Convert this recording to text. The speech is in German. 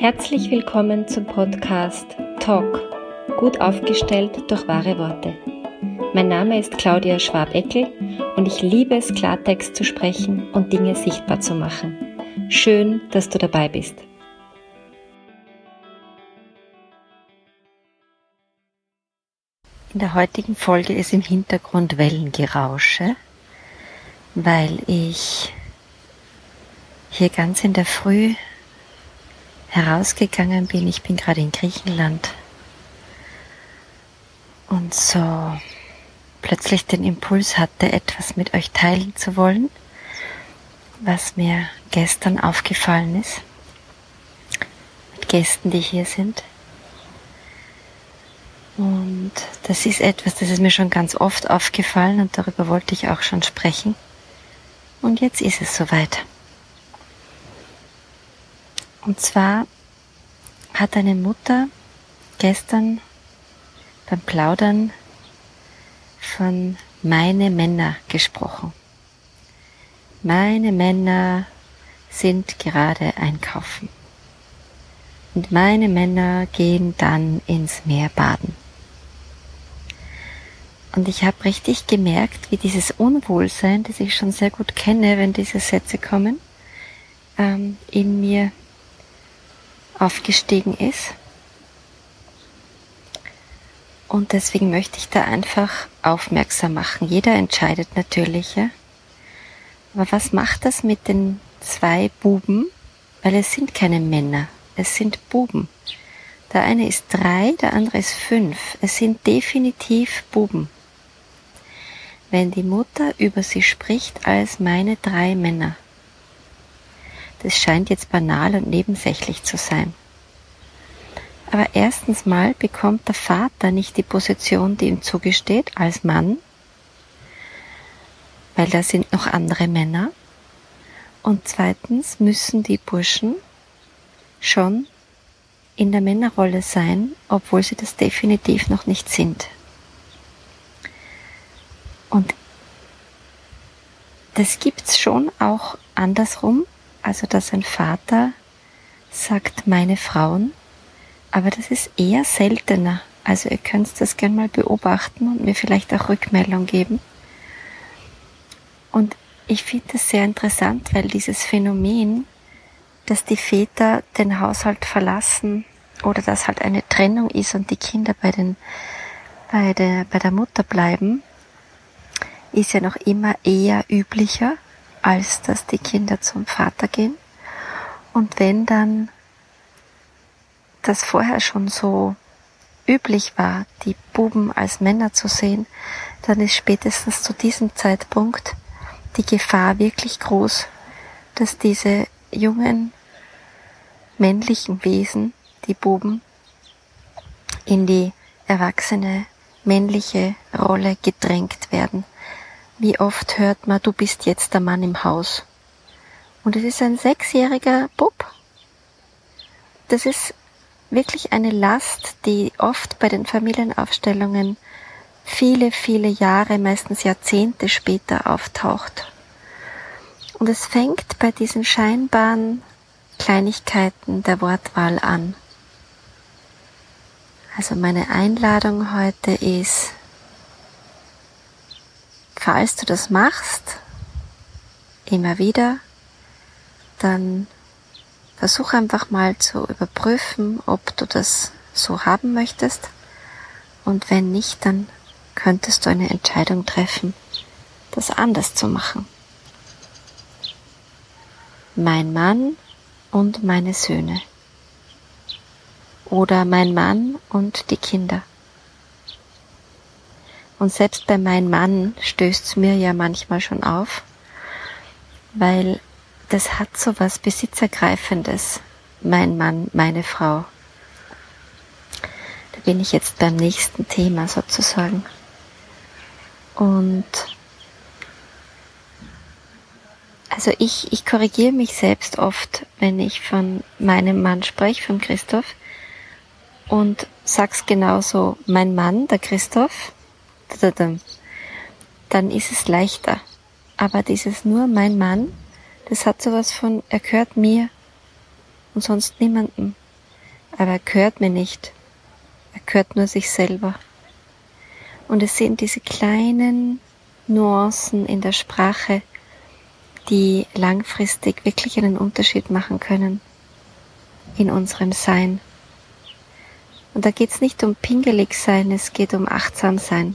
Herzlich willkommen zum Podcast Talk, gut aufgestellt durch wahre Worte. Mein Name ist Claudia Schwabeckel und ich liebe es, Klartext zu sprechen und Dinge sichtbar zu machen. Schön, dass du dabei bist. In der heutigen Folge ist im Hintergrund Wellengerausche, weil ich hier ganz in der Früh herausgegangen bin. Ich bin gerade in Griechenland und so plötzlich den Impuls hatte, etwas mit euch teilen zu wollen, was mir gestern aufgefallen ist, mit Gästen, die hier sind. Und das ist etwas, das ist mir schon ganz oft aufgefallen und darüber wollte ich auch schon sprechen. Und jetzt ist es soweit. Und zwar hat eine Mutter gestern beim Plaudern von meine Männer gesprochen. Meine Männer sind gerade einkaufen. Und meine Männer gehen dann ins Meer baden. Und ich habe richtig gemerkt, wie dieses Unwohlsein, das ich schon sehr gut kenne, wenn diese Sätze kommen, ähm, in mir aufgestiegen ist. Und deswegen möchte ich da einfach aufmerksam machen. Jeder entscheidet natürlich, ja. Aber was macht das mit den zwei Buben? Weil es sind keine Männer, es sind Buben. Der eine ist drei, der andere ist fünf. Es sind definitiv Buben. Wenn die Mutter über sie spricht als meine drei Männer, das scheint jetzt banal und nebensächlich zu sein. Aber erstens mal bekommt der Vater nicht die Position, die ihm zugesteht, als Mann, weil da sind noch andere Männer. Und zweitens müssen die Burschen schon in der Männerrolle sein, obwohl sie das definitiv noch nicht sind. Und das gibt's schon auch andersrum, also dass ein Vater sagt, meine Frauen, aber das ist eher seltener. Also ihr könnt das gerne mal beobachten und mir vielleicht auch Rückmeldung geben. Und ich finde das sehr interessant, weil dieses Phänomen, dass die Väter den Haushalt verlassen oder dass halt eine Trennung ist und die Kinder bei den, bei der, bei der Mutter bleiben, ist ja noch immer eher üblicher als dass die Kinder zum Vater gehen. Und wenn dann das vorher schon so üblich war, die Buben als Männer zu sehen, dann ist spätestens zu diesem Zeitpunkt die Gefahr wirklich groß, dass diese jungen männlichen Wesen, die Buben, in die erwachsene männliche Rolle gedrängt werden wie oft hört man, du bist jetzt der Mann im Haus. Und es ist ein sechsjähriger Bub. Das ist wirklich eine Last, die oft bei den Familienaufstellungen viele, viele Jahre, meistens Jahrzehnte später auftaucht. Und es fängt bei diesen scheinbaren Kleinigkeiten der Wortwahl an. Also meine Einladung heute ist, falls du das machst, immer wieder, dann versuch einfach mal zu überprüfen, ob du das so haben möchtest. Und wenn nicht, dann könntest du eine Entscheidung treffen, das anders zu machen. Mein Mann und meine Söhne. Oder mein Mann und die Kinder. Und selbst bei meinem Mann stößt es mir ja manchmal schon auf, weil das hat so was Besitzergreifendes, mein Mann, meine Frau. Da bin ich jetzt beim nächsten Thema sozusagen. Und also ich, ich korrigiere mich selbst oft, wenn ich von meinem Mann spreche, von Christoph, und sag's genauso, mein Mann, der Christoph, dann ist es leichter. Aber dieses nur mein Mann, das hat sowas von, er gehört mir und sonst niemandem. aber er gehört mir nicht. Er gehört nur sich selber. Und es sind diese kleinen Nuancen in der Sprache, die langfristig wirklich einen Unterschied machen können in unserem Sein. Und da geht es nicht um pingelig sein, es geht um achtsam sein.